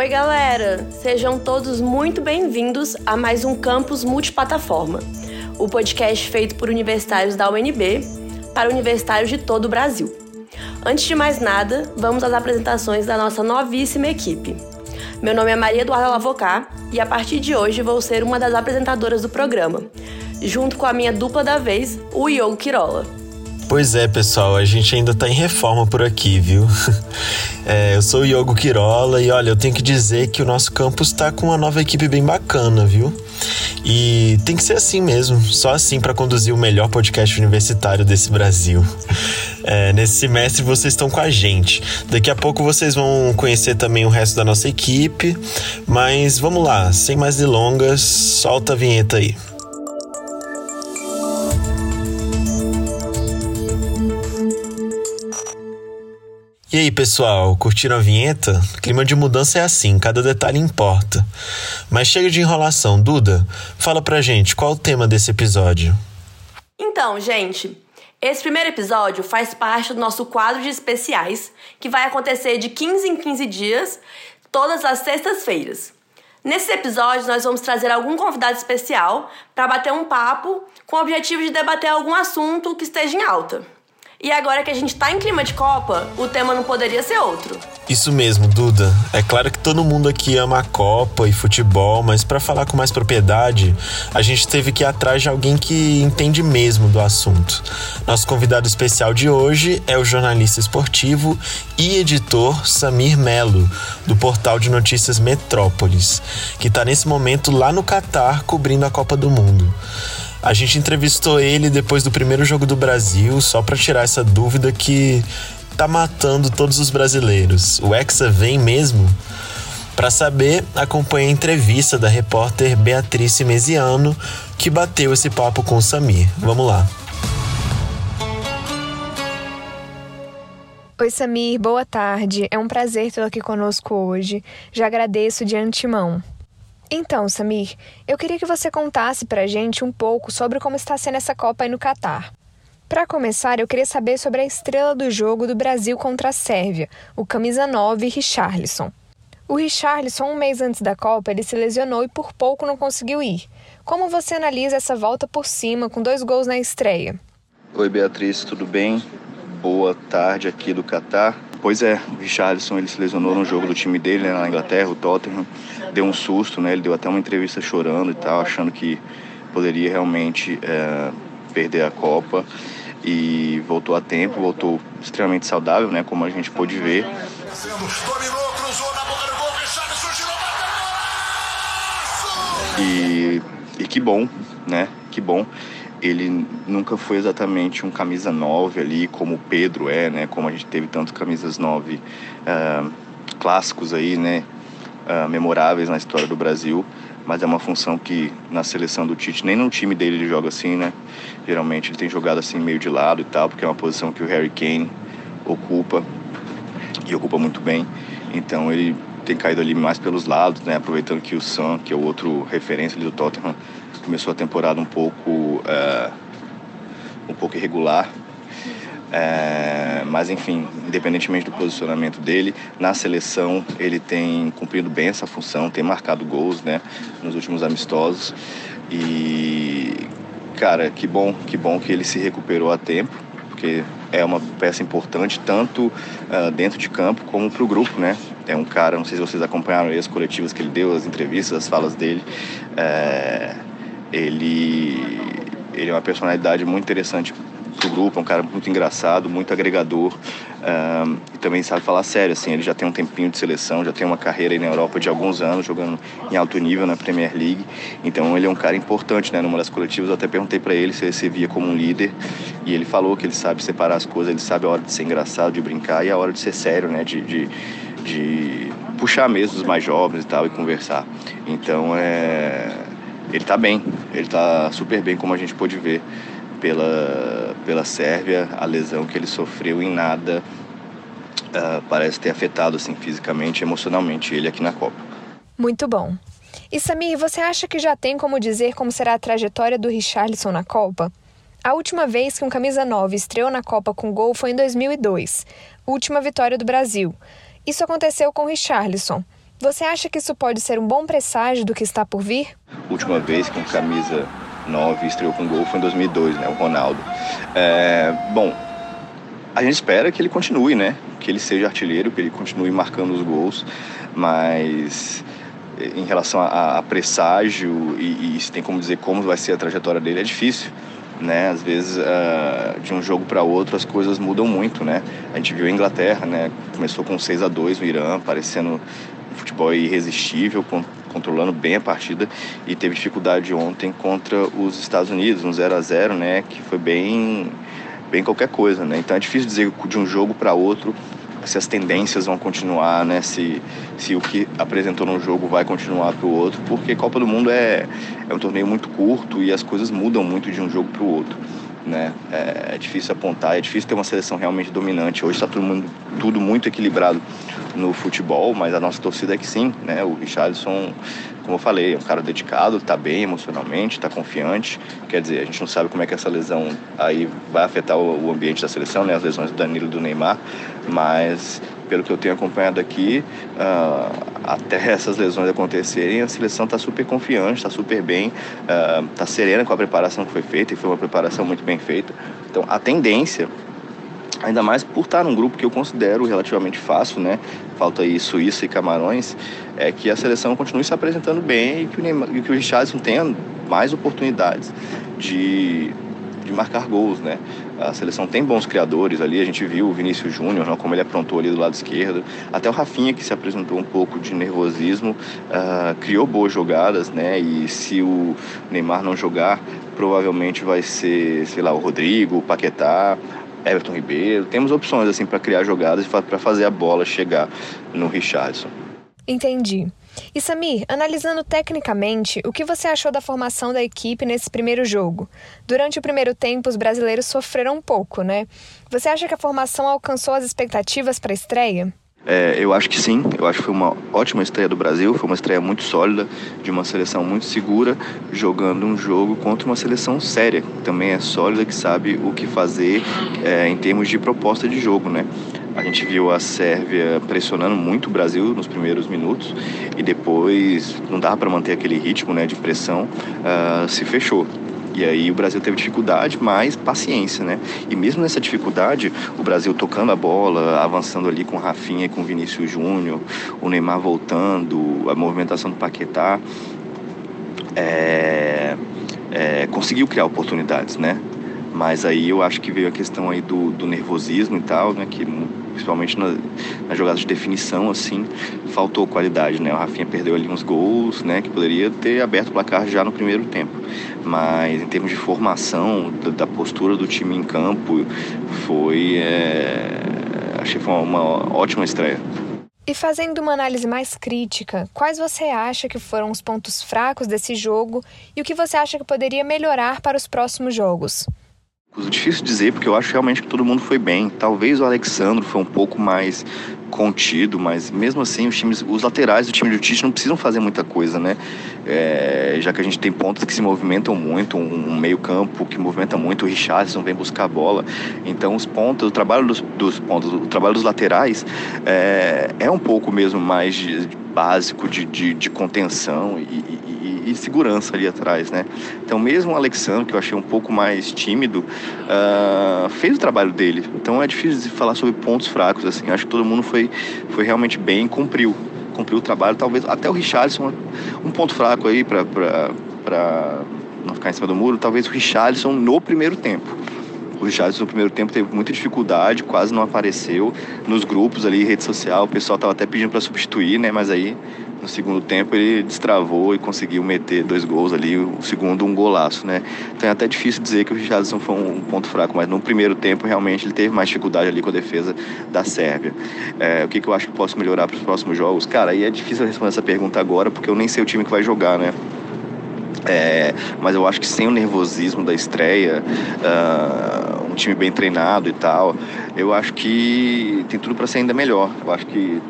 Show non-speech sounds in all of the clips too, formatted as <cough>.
Oi, galera! Sejam todos muito bem-vindos a mais um Campus Multiplataforma, o podcast feito por universitários da UNB para universitários de todo o Brasil. Antes de mais nada, vamos às apresentações da nossa novíssima equipe. Meu nome é Maria Eduarda Lavocá e a partir de hoje vou ser uma das apresentadoras do programa, junto com a minha dupla da vez, o Iogo Quirola. Pois é, pessoal, a gente ainda tá em reforma por aqui, viu? <laughs> É, eu sou o Iogo Quirola e olha, eu tenho que dizer que o nosso campus tá com uma nova equipe bem bacana, viu? E tem que ser assim mesmo, só assim para conduzir o melhor podcast universitário desse Brasil. <laughs> É, nesse semestre vocês estão com a gente. Daqui a pouco vocês vão conhecer também o resto da nossa equipe. Mas vamos lá, sem mais delongas, solta a vinheta aí. Pessoal, curtiram a vinheta? Clima de mudança é assim, cada detalhe importa. Mas chega de enrolação, Duda, fala pra gente qual o tema desse episódio. Então, gente, esse primeiro episódio faz parte do nosso quadro de especiais, que vai acontecer de 15 em 15 dias, todas as sextas-feiras. Nesse episódio, nós vamos trazer algum convidado especial para bater um papo com o objetivo de debater algum assunto que esteja em alta. E agora que a gente tá em clima de Copa, o tema não poderia ser outro. Isso mesmo, Duda. É claro que todo mundo aqui ama a Copa e futebol, mas para falar com mais propriedade, a gente teve que ir atrás de alguém que entende mesmo do assunto. Nosso convidado especial de hoje é o jornalista esportivo e editor Samir Melo, do portal de notícias Metrópolis, que está nesse momento lá no Catar cobrindo a Copa do Mundo. A gente entrevistou ele depois do primeiro jogo do Brasil, só para tirar essa dúvida que tá matando todos os brasileiros. O Hexa vem mesmo? Para saber, acompanhe a entrevista da repórter Beatriz Mesiano, que bateu esse papo com o Samir. Vamos lá. Oi, Samir, boa tarde. É um prazer tê-lo aqui conosco hoje. Já agradeço de antemão. Então, Samir, eu queria que você contasse pra gente um pouco sobre como está sendo essa Copa aí no Catar. Para começar, eu queria saber sobre a estrela do jogo do Brasil contra a Sérvia, o camisa 9 Richarlison. O Richarlison, um mês antes da Copa, ele se lesionou e por pouco não conseguiu ir. Como você analisa essa volta por cima com dois gols na estreia? Oi, Beatriz, tudo bem? Boa tarde aqui do Catar. Pois é, o Richarlison ele se lesionou no jogo do time dele né, na Inglaterra, o Tottenham. Deu um susto, né? Ele deu até uma entrevista chorando e tal, achando que poderia realmente é, perder a Copa. E voltou a tempo, voltou extremamente saudável, né? Como a gente pôde ver. E, e que bom, né? Que bom ele nunca foi exatamente um camisa 9 ali, como o Pedro é, né? Como a gente teve tantos camisas 9 uh, ah, clássicos aí, né? Uh, memoráveis na história do Brasil. Mas é uma função que na seleção do Tite, nem no time dele ele joga assim, né? Geralmente ele tem jogado assim meio de lado e tal, porque é uma posição que o Harry Kane ocupa e ocupa muito bem. Então ele tem caído ali mais pelos lados, né? Aproveitando que o Sam, que é o outro referência do Tottenham, começou a temporada um pouco uh, um pouco irregular. É, mas enfim, independentemente do posicionamento dele, na seleção ele tem cumprido bem essa função, tem marcado gols, né, nos últimos amistosos. E cara, que bom, que bom que ele se recuperou a tempo, porque é uma peça importante tanto uh, dentro de campo como para o grupo, né? É um cara, não sei se vocês acompanharam as coletivas que ele deu, as entrevistas, as falas dele. É, ele, ele é uma personalidade muito interessante pro grupo, é um cara muito engraçado, muito agregador um, e também sabe falar sério, assim, ele já tem um tempinho de seleção, já tem uma carreira aí na Europa de alguns anos, jogando em alto nível na Premier League, então ele é um cara importante, né, numa das coletivas. Eu até perguntei para ele se ele se via como um líder e ele falou que ele sabe separar as coisas, ele sabe a hora de ser engraçado, de brincar e a hora de ser sério, né, de, de, de puxar mesmo os mais jovens e tal e conversar, então é ele está bem, ele está super bem, como a gente pôde ver pela, pela Sérvia. A lesão que ele sofreu em nada uh, parece ter afetado assim, fisicamente e emocionalmente ele aqui na Copa. Muito bom. E Samir, você acha que já tem como dizer como será a trajetória do Richarlison na Copa? A última vez que um camisa 9 estreou na Copa com gol foi em 2002, última vitória do Brasil. Isso aconteceu com o Richarlison. Você acha que isso pode ser um bom presságio do que está por vir? Última vez que um camisa 9 estreou com gol foi em 2002, né? O Ronaldo. É, bom, a gente espera que ele continue, né? Que ele seja artilheiro, que ele continue marcando os gols, mas em relação a, a presságio e, e se tem como dizer como vai ser a trajetória dele é difícil né? Às vezes, uh, de um jogo para outro, as coisas mudam muito, né? A gente viu a Inglaterra, né? Começou com 6 a 2 no Irã, parecendo futebol irresistível, controlando bem a partida e teve dificuldade ontem contra os Estados Unidos, um 0 a 0 né? Que foi bem, bem qualquer coisa, né? Então é difícil dizer de um jogo para outro se as tendências vão continuar, né? Se, se o que apresentou num jogo vai continuar para o outro, porque Copa do Mundo é, é um torneio muito curto e as coisas mudam muito de um jogo para o outro. Né? É, é, difícil apontar, é difícil ter uma seleção realmente dominante. Hoje está tudo, tudo muito equilibrado no futebol, mas a nossa torcida é que sim, né? O Richardson como eu falei, é um cara dedicado, está bem emocionalmente, está confiante. Quer dizer, a gente não sabe como é que essa lesão aí vai afetar o, ambiente da seleção, né? As lesões do Danilo e do Neymar, mas pelo que eu tenho acompanhado aqui, uh, até essas lesões acontecerem, a seleção está super confiante, está super bem, está uh, serena com a preparação que foi feita, e foi uma preparação muito bem feita. Então, a tendência ainda mais por estar num grupo que eu considero relativamente fácil, né? Falta aí Suíça e Camarões, é que a seleção continue se apresentando bem e que o, Neymar, que o Richardson tenha mais oportunidades de, de marcar gols, né? A seleção tem bons criadores ali, a gente viu o Vinícius Júnior, né, como ele aprontou ali do lado esquerdo, até o Rafinha que se apresentou um pouco de nervosismo, uh, criou boas jogadas, né? E se o Neymar não jogar, provavelmente vai ser, sei lá, o Rodrigo, o Paquetá, Everton Ribeiro. Temos opções assim para criar jogadas para fazer a bola chegar no Richardson. Entendi. E Samir, analisando tecnicamente, o que você achou da formação da equipe nesse primeiro jogo? Durante o primeiro tempo, os brasileiros sofreram um pouco, né? Você acha que a formação alcançou as expectativas para a estreia? É, eu acho que sim, eu acho que foi uma ótima estreia do Brasil, foi uma estreia muito sólida, de uma seleção muito segura, jogando um jogo contra uma seleção séria, que também é sólida, que sabe o que fazer é, em termos de proposta de jogo, né? A gente viu a Sérvia pressionando muito o Brasil nos primeiros minutos e depois não dava para manter aquele ritmo né, de pressão, uh, se fechou. E aí o Brasil teve dificuldade, mas paciência, né? E mesmo nessa dificuldade, o Brasil tocando a bola, avançando ali com Rafinha e com Vinícius Júnior, o Neymar voltando, a movimentação do Paquetá, é, é, conseguiu criar oportunidades, né? Mas aí eu acho que veio a questão aí do, do nervosismo e tal, né? Que principalmente na, nas jogadas de definição, assim, faltou qualidade, né? O Rafinha perdeu ali uns gols, né? Que poderia ter aberto o placar já no primeiro tempo. Mas em termos de formação, da, da postura do time em campo, foi... É, achei que foi uma ótima estreia. E fazendo uma análise mais crítica, quais você acha que foram os pontos fracos desse jogo e o que você acha que poderia melhorar para os próximos jogos? Difícil dizer, porque eu acho realmente que todo mundo foi bem. Talvez o Alexandre foi um pouco mais contido, mas mesmo assim os times, os laterais do time do Tite não precisam fazer muita coisa, né? É, já que a gente tem pontos que se movimentam muito, um, meio campo que movimenta muito, o Richardson vem buscar a bola. Então os pontos, o trabalho dos, dos pontos, o trabalho dos laterais é, é um pouco mesmo mais de básico de, de, de contenção e, e, e, segurança ali atrás, né? Então mesmo o Alexandre, que eu achei um pouco mais tímido, uh, fez o trabalho dele. Então é difícil falar sobre pontos fracos, assim. Acho que todo mundo foi, foi realmente bem, cumpriu, cumpriu o trabalho. Talvez até o Richardson, um ponto fraco aí para não ficar em cima do muro, talvez o Richardson no primeiro tempo. O Richardson no primeiro tempo teve muita dificuldade, quase não apareceu nos grupos ali, rede social. O pessoal estava até pedindo para substituir, né? Mas aí no segundo tempo ele destravou e conseguiu meter dois gols ali, o segundo um golaço, né? Então é até difícil dizer que o Richardson foi um ponto fraco, mas no primeiro tempo realmente ele teve mais dificuldade ali com a defesa da Sérvia. É, o que, que eu acho que posso melhorar para os próximos jogos? Cara, aí é difícil responder essa pergunta agora porque eu nem sei o time que vai jogar, né? É, mas eu acho que sem o nervosismo da estreia, uh, um time bem treinado e tal, eu acho que tem tudo para ser ainda melhor. Eu acho que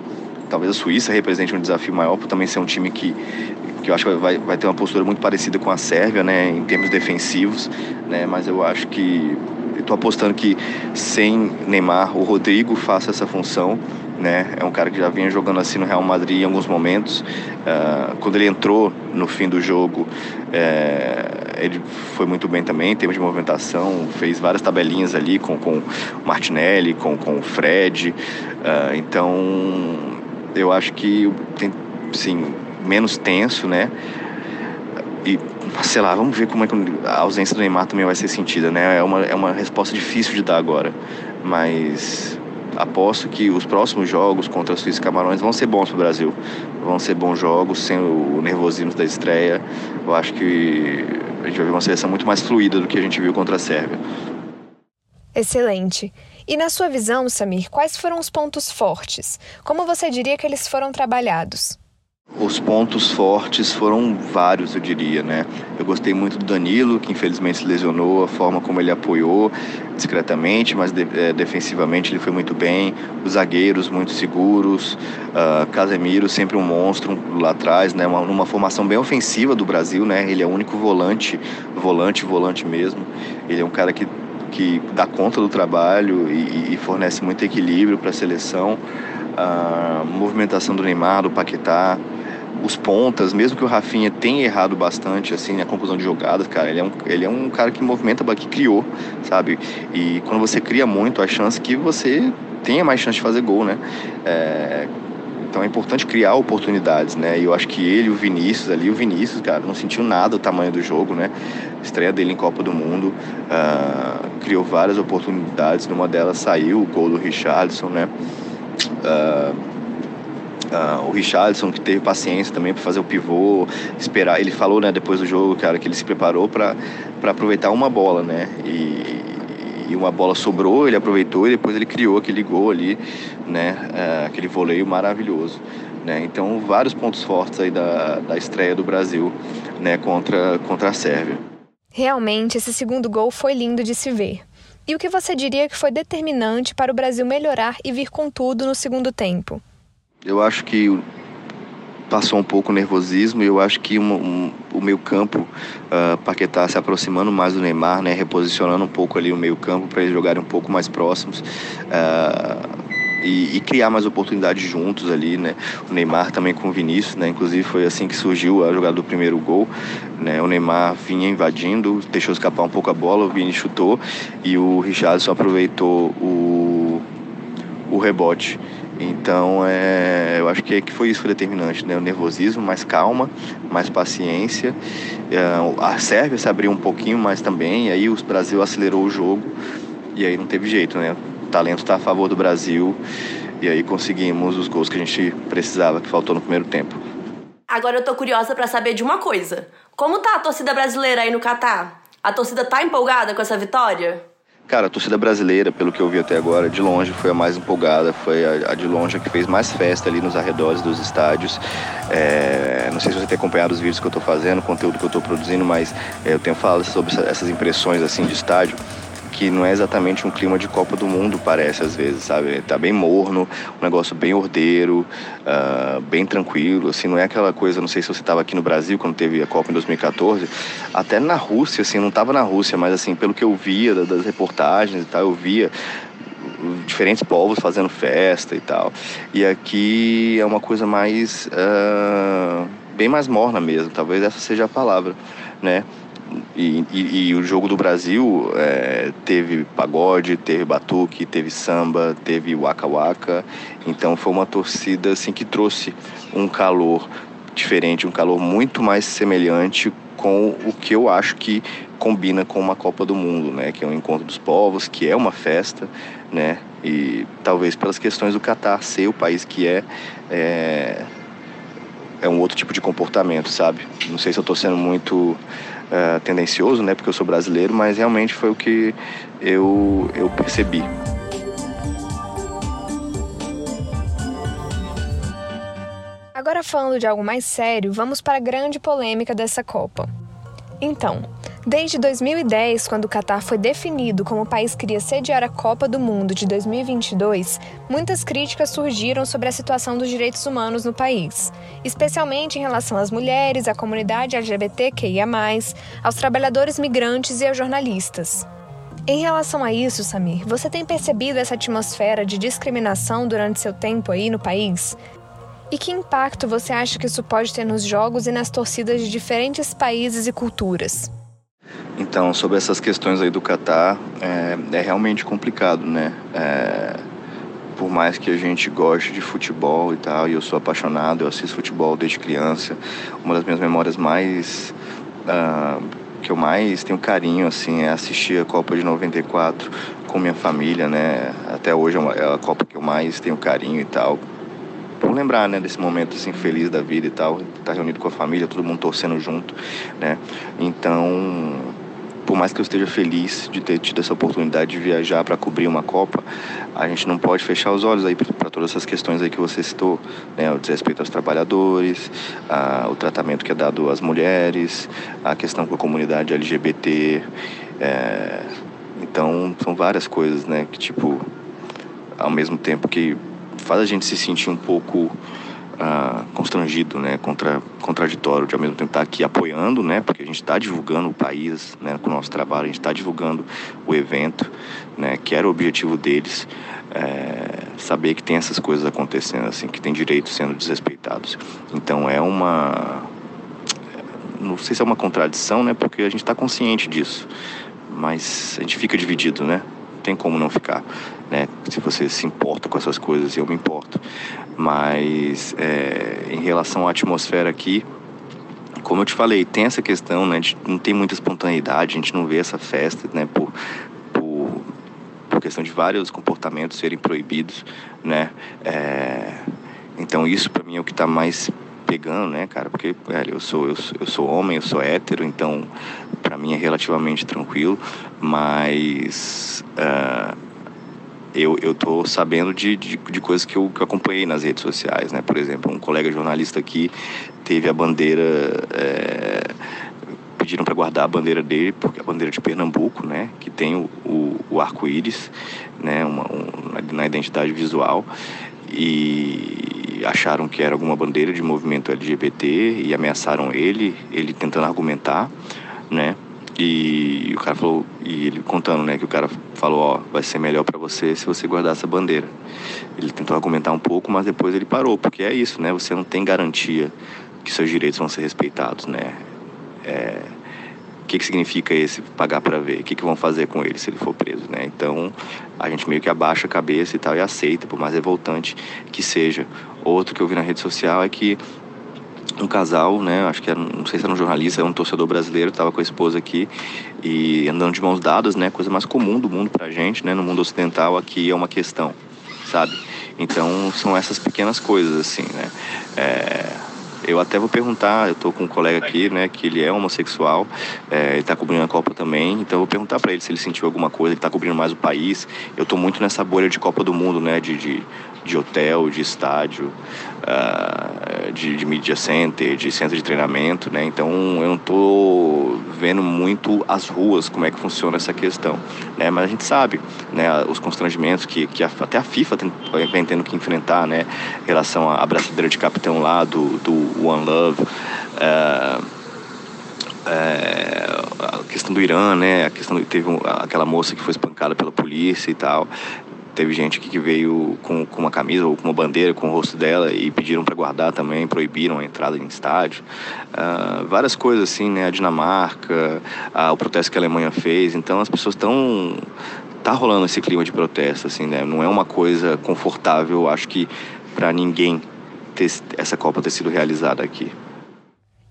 talvez a Suíça represente um desafio maior por também ser um time que, que eu acho que vai, vai ter uma postura muito parecida com a Sérvia, né, em termos defensivos, né, mas eu acho que estou apostando que sem Neymar, o Rodrigo faça essa função né? É um cara que já vinha jogando assim no Real Madrid em alguns momentos. Uh, quando ele entrou no fim do jogo, é, ele foi muito bem também em termos de movimentação, fez várias tabelinhas ali com, com o Martinelli, com, com o Fred. Uh, então, eu acho que sim, menos tenso, né? E, sei lá, vamos ver como é que a ausência do Neymar também vai ser sentida, né? É uma, é uma resposta difícil de dar agora, mas aposto que os próximos jogos contra a Suíça e Camarões vão ser bons para o Brasil. Vão ser bons jogos, sem o nervosismo da estreia. Eu acho que a gente vai ver uma seleção muito mais fluida do que a gente viu contra a Sérvia. Excelente. E na sua visão, Samir, quais foram os pontos fortes? Como você diria que eles foram trabalhados? Os pontos fortes foram vários, eu diria, né? Eu gostei muito do Danilo, que infelizmente se lesionou, a forma como ele apoiou discretamente, mas de, é, defensivamente ele foi muito bem. Os zagueiros muito seguros, uh, Casemiro sempre um monstro lá atrás, né? Uma, formação bem ofensiva do Brasil, né? Ele é o único volante, volante, volante mesmo. Ele é um cara que que dá conta do trabalho e, e fornece muito equilíbrio para a seleção. A movimentação do Neymar, do Paquetá, os pontas, mesmo que o Rafinha tenha errado bastante, assim, na conclusão de jogadas, cara, ele é um, ele é um cara que movimenta, que criou, sabe? E quando você cria muito, a chance que você tenha mais chance de fazer gol, né? É, então é importante criar oportunidades, né? E eu acho que ele, o Vinícius ali, o Vinícius, cara, não sentiu nada o tamanho do jogo, né? Estreia dele em Copa do Mundo, uh, criou várias oportunidades, numa delas saiu o gol do Richardson, né? Uh, Uh, o Richardson que teve paciência também para fazer o pivô, esperar. Ele falou, né, depois do jogo, cara, que ele se preparou para aproveitar uma bola, né? E, e, uma bola sobrou, ele aproveitou e depois ele criou aquele gol ali, né? Uh, aquele voleio maravilhoso. Né? Então, vários pontos fortes aí da, da estreia do Brasil né, contra, contra a Sérvia. Realmente, esse segundo gol foi lindo de se ver. E o que você diria que foi determinante para o Brasil melhorar e vir com tudo no segundo tempo? Eu acho que passou um pouco o nervosismo e eu acho que um, um, o meio campo, uh, Paquetá se aproximando mais do Neymar, né, reposicionando um pouco ali o meio campo para eles jogarem um pouco mais próximos. Uh, e, e, criar mais oportunidades juntos ali, né? O Neymar também com o Vinícius, né? Inclusive foi assim que surgiu a jogada do primeiro gol, né? O Neymar vinha invadindo, deixou escapar um pouco a bola, o Vini chutou e o Richardson aproveitou o, o rebote. Então, é, eu acho que, que foi isso que foi determinante, né? O nervosismo, mais calma, mais paciência. É, a Sérvia se abriu um pouquinho mais também, e aí o Brasil acelerou o jogo, e aí não teve jeito, né? O talento está a favor do Brasil, e aí conseguimos os gols que a gente precisava, que faltou no primeiro tempo. Agora eu tô curiosa para saber de uma coisa. Como tá a torcida brasileira aí no Catar? A torcida tá empolgada com essa vitória? Cara, a torcida brasileira, pelo que eu vi até agora, de longe foi a mais empolgada, foi a, a de longe a que fez mais festa ali nos arredores dos estádios. É, não sei se você tem acompanhado os vídeos que eu estou fazendo, o conteúdo que eu estou produzindo, mas é, eu tenho falado sobre essas impressões assim de estádio que não é exatamente um clima de Copa do Mundo, parece às vezes, sabe? Tá bem morno, um negócio bem ordeiro, uh, bem tranquilo, assim, não é aquela coisa, não sei se você estava aqui no Brasil quando teve a Copa em 2014, até na Rússia, assim, não estava na Rússia, mas assim, pelo que eu via das reportagens e tal, eu via diferentes povos fazendo festa e tal. E aqui é uma coisa mais. Uh, bem mais morna mesmo, talvez essa seja a palavra, né? E, e, e, o jogo do Brasil é, teve pagode, teve batuque, teve samba, teve waka waka. Então foi uma torcida assim que trouxe um calor diferente, um calor muito mais semelhante com o que eu acho que combina com uma Copa do Mundo, né? Que é um encontro dos povos, que é uma festa, né? E talvez pelas questões do Catar ser o país que é, é, é um outro tipo de comportamento, sabe? Não sei se eu estou sendo muito uh, tendencioso, né? Porque eu sou brasileiro, mas realmente foi o que eu, eu percebi. Agora falando de algo mais sério, vamos para a grande polêmica dessa Copa. Então, Desde 2010, quando o Catar foi definido como o país que iria sediar a Copa do Mundo de 2022, muitas críticas surgiram sobre a situação dos direitos humanos no país, especialmente em relação às mulheres, à comunidade LGBTQIA, aos trabalhadores migrantes e aos jornalistas. Em relação a isso, Samir, você tem percebido essa atmosfera de discriminação durante seu tempo aí no país? E que impacto você acha que isso pode ter nos jogos e nas torcidas de diferentes países e culturas? Então, sobre essas questões aí do Catar, é, é realmente complicado, né? É, por mais que a gente goste de futebol e tal, e eu sou apaixonado, eu assisto futebol desde criança, uma das minhas memórias mais uh, que eu mais tenho carinho assim é assistir a Copa de 94 com minha família, né? Até hoje é, é a Copa que eu mais tenho carinho e tal. Por lembrar, né, desse momento assim feliz da vida e tal, estar tá reunido com a família, todo mundo torcendo junto, né? Então, por mais que eu esteja feliz de ter tido essa oportunidade de viajar para cobrir uma Copa, a gente não pode fechar os olhos aí para todas essas questões aí que você citou, né? O desrespeito aos trabalhadores, a, o tratamento que é dado às mulheres, a questão com a comunidade LGBT, é, então são várias coisas, né? Que tipo, ao mesmo tempo que faz a gente se sentir um pouco ah, constrangido, né, contra, contraditório de ao mesmo tempo estar tá aqui apoiando, né, porque a gente está divulgando o país, né, com o nosso trabalho, a gente está divulgando o evento, né, que era o objetivo deles, é, saber que tem essas coisas acontecendo, assim, que tem direitos sendo desrespeitados. Então é uma, não sei se é uma contradição, né, porque a gente está consciente disso, mas a gente fica dividido, né, tem como não ficar, né? Se você se importa com essas coisas, eu me importo. Mas é, em relação à atmosfera aqui, como eu te falei, tem essa questão, né? De não tem muita espontaneidade, a gente não vê essa festa, né? Por, por, por questão de vários comportamentos serem proibidos, né? É, então isso para mim é o que está mais pegando, né, cara? Porque velho, eu sou eu, eu sou homem, eu sou hétero, então mim é relativamente tranquilo, mas uh, eu, eu tô sabendo de, de, de coisas que eu, que eu acompanhei nas redes sociais, né? Por exemplo, um colega jornalista aqui teve a bandeira é, pediram para guardar a bandeira dele, porque a bandeira de Pernambuco, né, que tem o, o, o arco-íris, né, uma, um, na identidade visual, e acharam que era alguma bandeira de movimento LGBT e ameaçaram ele, ele tentando argumentar, né? E o cara falou, e ele contando, né, que o cara falou, ó, vai ser melhor para você se você guardar essa bandeira. Ele tentou argumentar um pouco, mas depois ele parou, porque é isso, né? Você não tem garantia que seus direitos vão ser respeitados, né? É, que, que significa esse pagar para ver? O que, que vão fazer com ele se ele for preso, né? Então, a gente meio que abaixa a cabeça e tal e aceita, por mais revoltante que seja. Outro que eu vi na rede social é que um casal, né, acho que era, não sei se era um jornalista, era um torcedor brasileiro, estava com a esposa aqui e andando de mãos dadas, né, coisa mais comum do mundo pra gente, né, no mundo ocidental aqui é uma questão, sabe? Então, são essas pequenas coisas, assim, né? É, eu até vou perguntar, eu tô com um colega aqui, né, que ele é homossexual, é, ele tá cobrindo a Copa também, então eu vou perguntar para ele se ele sentiu alguma coisa, ele tá cobrindo mais o país. Eu tô muito nessa bolha de Copa do Mundo, né, de, de, de hotel, de estádio, uh, de, de media center, de centro de treinamento, né, então eu não tô vendo muito as ruas, como é que funciona essa questão, né, mas a gente sabe, né, os constrangimentos que, que a, até a FIFA vem tendo que enfrentar, né, em relação à braçadeira de capitão lá do, do One Love, é, é, a questão do Irã, né? A questão teve um, aquela moça que foi espancada pela polícia e tal. Teve gente que veio com, com uma camisa ou com uma bandeira com o rosto dela e pediram para guardar também, proibiram a entrada em estádio. Uh, várias coisas assim, né? A Dinamarca, uh, o protesto que a Alemanha fez. Então as pessoas estão tá rolando esse clima de protesto, assim, né? Não é uma coisa confortável, acho que para ninguém ter, essa Copa ter sido realizada aqui?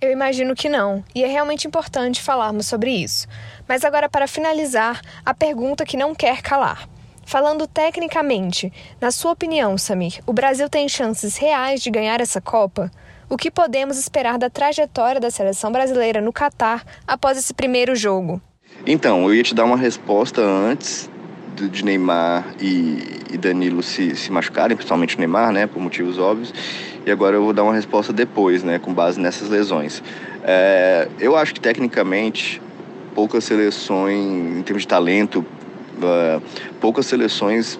Eu imagino que não, e é realmente importante falarmos sobre isso. Mas agora, para finalizar, a pergunta que não quer calar. Falando tecnicamente, na sua opinião, Samir, o Brasil tem chances reais de ganhar essa Copa? O que podemos esperar da trajetória da seleção brasileira no Catar após esse primeiro jogo? Então, eu ia te dar uma resposta antes de Neymar e, Danilo se, se machucarem, principalmente o Neymar, né, por motivos óbvios. E agora eu vou dar uma resposta depois, né, com base nessas lesões. É, eu acho que tecnicamente poucas seleções, em termos de talento, uh, poucas seleções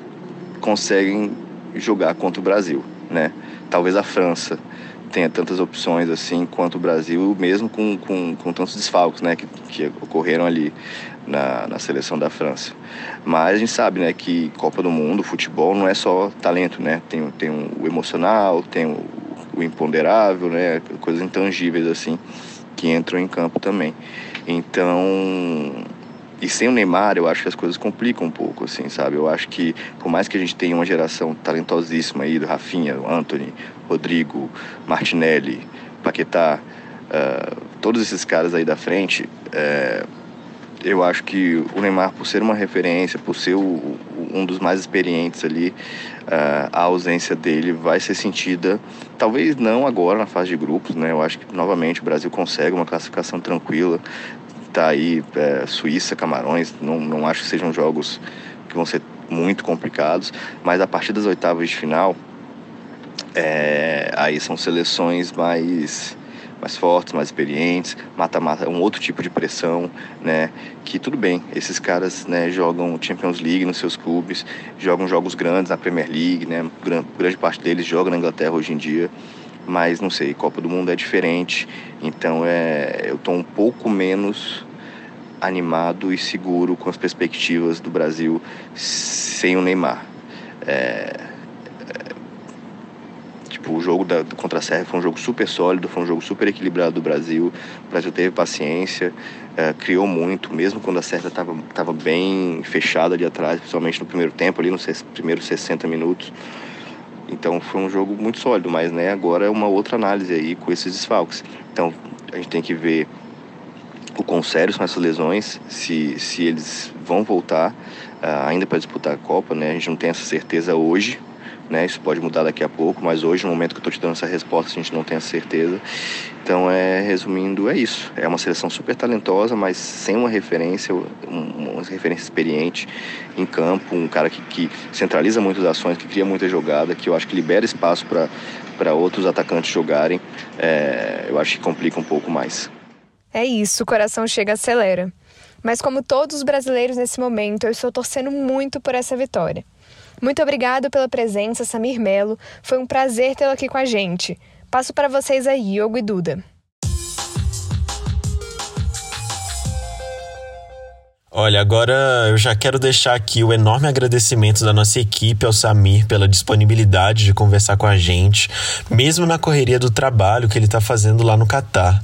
conseguem jogar contra o Brasil, né? Talvez a França tenha tantas opções assim quanto o Brasil, mesmo com, com, com tantos desfalques né, que, que ocorreram ali na, na seleção da França. Mas a gente sabe né, que Copa do Mundo, futebol, não é só talento, né? Tem, tem o emocional, tem o, o imponderável, né? coisas intangíveis assim que entram em campo também. Então, e sem o Neymar, eu acho que as coisas complicam um pouco, assim, sabe? Eu acho que, por mais que a gente tenha uma geração talentosíssima aí, do Rafinha, Anthony, Rodrigo, Martinelli, Paquetá, uh, todos esses caras aí da frente, uh, eu acho que o Neymar, por ser uma referência, por ser o, um dos mais experientes ali, uh, a ausência dele vai ser sentida, talvez não agora na fase de grupos, né? Eu acho que novamente o Brasil consegue uma classificação tranquila, tá aí é, Suíça, Camarões, não, não acho que sejam jogos que vão ser muito complicados, mas a partir das oitavas de final, é, aí são seleções mais mais fortes, mais experientes, mata-mata, um outro tipo de pressão, né? Que tudo bem, esses caras né, jogam Champions League nos seus clubes, jogam jogos grandes na Premier League, né? Grande parte deles joga na Inglaterra hoje em dia, mas não sei, Copa do Mundo é diferente, então é, eu estou um pouco menos animado e seguro com as perspectivas do Brasil sem o Neymar. É, Tipo, o jogo da, contra a Sérvia foi um jogo super sólido, foi um jogo super equilibrado do Brasil. O Brasil teve paciência, é, criou muito, mesmo quando a Sérvia estava tava bem fechada ali atrás, principalmente no primeiro tempo, ali nos primeiros 60 minutos. Então foi um jogo muito sólido, mas né, agora é uma outra análise aí com esses desfalques. Então a gente tem que ver o quão sérios são essas lesões, se, se eles vão voltar uh, ainda para disputar a Copa, né? A gente não tem essa certeza hoje, né? Isso pode mudar daqui a pouco, mas hoje, no momento que eu estou te dando essa resposta, a gente não tem a certeza. Então, é, resumindo, é isso. É uma seleção super talentosa, mas sem uma referência, uma referência experiente em campo, um cara que, que centraliza muitas ações, que cria muita jogada, que eu acho que libera espaço para outros atacantes jogarem. É, eu acho que complica um pouco mais. É isso, o coração chega acelera. Mas como todos os brasileiros nesse momento, eu estou torcendo muito por essa vitória. Muito obrigado pela presença, Samir Melo. Foi um prazer tê-lo aqui com a gente. Passo para vocês aí, Iogo e Duda. Olha, agora eu já quero deixar aqui o enorme agradecimento da nossa equipe ao Samir pela disponibilidade de conversar com a gente, mesmo na correria do trabalho que ele está fazendo lá no Catar.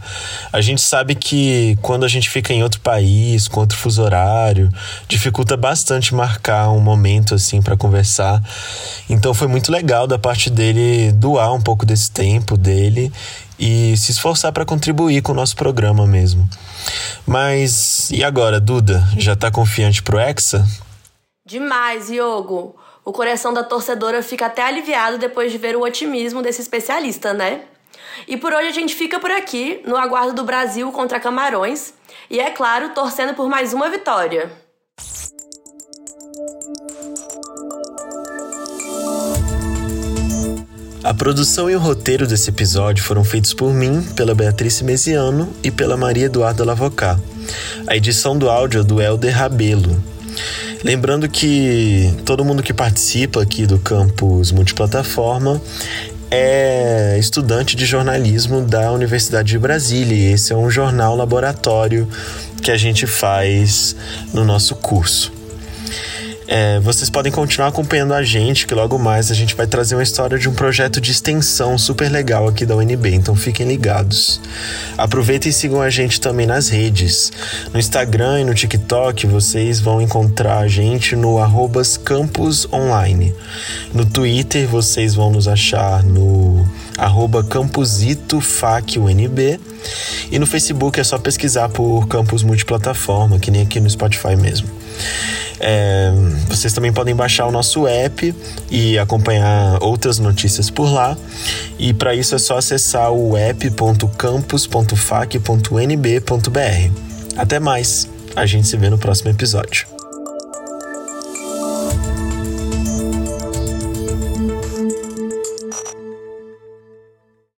A gente sabe que quando a gente fica em outro país, com outro fuso horário, dificulta bastante marcar um momento assim para conversar. Então foi muito legal da parte dele doar um pouco desse tempo dele e se esforçar para contribuir com o nosso programa mesmo. Mas e agora, Duda? Já tá confiante pro Hexa? Demais, Iogo. O coração da torcedora fica até aliviado depois de ver o otimismo desse especialista, né? E por hoje a gente fica por aqui, no aguardo do Brasil contra Camarões. E é claro, torcendo por mais uma vitória. A produção e o roteiro desse episódio foram feitos por mim, pela Beatriz Mesiano e pela Maria Eduarda Lavocá. A edição do áudio é do Helder Rabelo. Lembrando que todo mundo que participa aqui do campus multiplataforma é estudante de jornalismo da Universidade de Brasília. E esse é um jornal laboratório que a gente faz no nosso curso. É, vocês podem continuar acompanhando a gente, que logo mais a gente vai trazer uma história de um projeto de extensão super legal aqui da UNB, então fiquem ligados. Aproveitem e sigam a gente também nas redes. No Instagram e no TikTok vocês vão encontrar a gente no campusonline. No Twitter vocês vão nos achar no arroba campusitofac.unb e no Facebook é só pesquisar por Campus Multiplataforma, que nem aqui no Spotify mesmo. É, vocês também podem baixar o nosso app e acompanhar outras notícias por lá. E para isso é só acessar o app.campus.fac.nb.br. Até mais! A gente se vê no próximo episódio.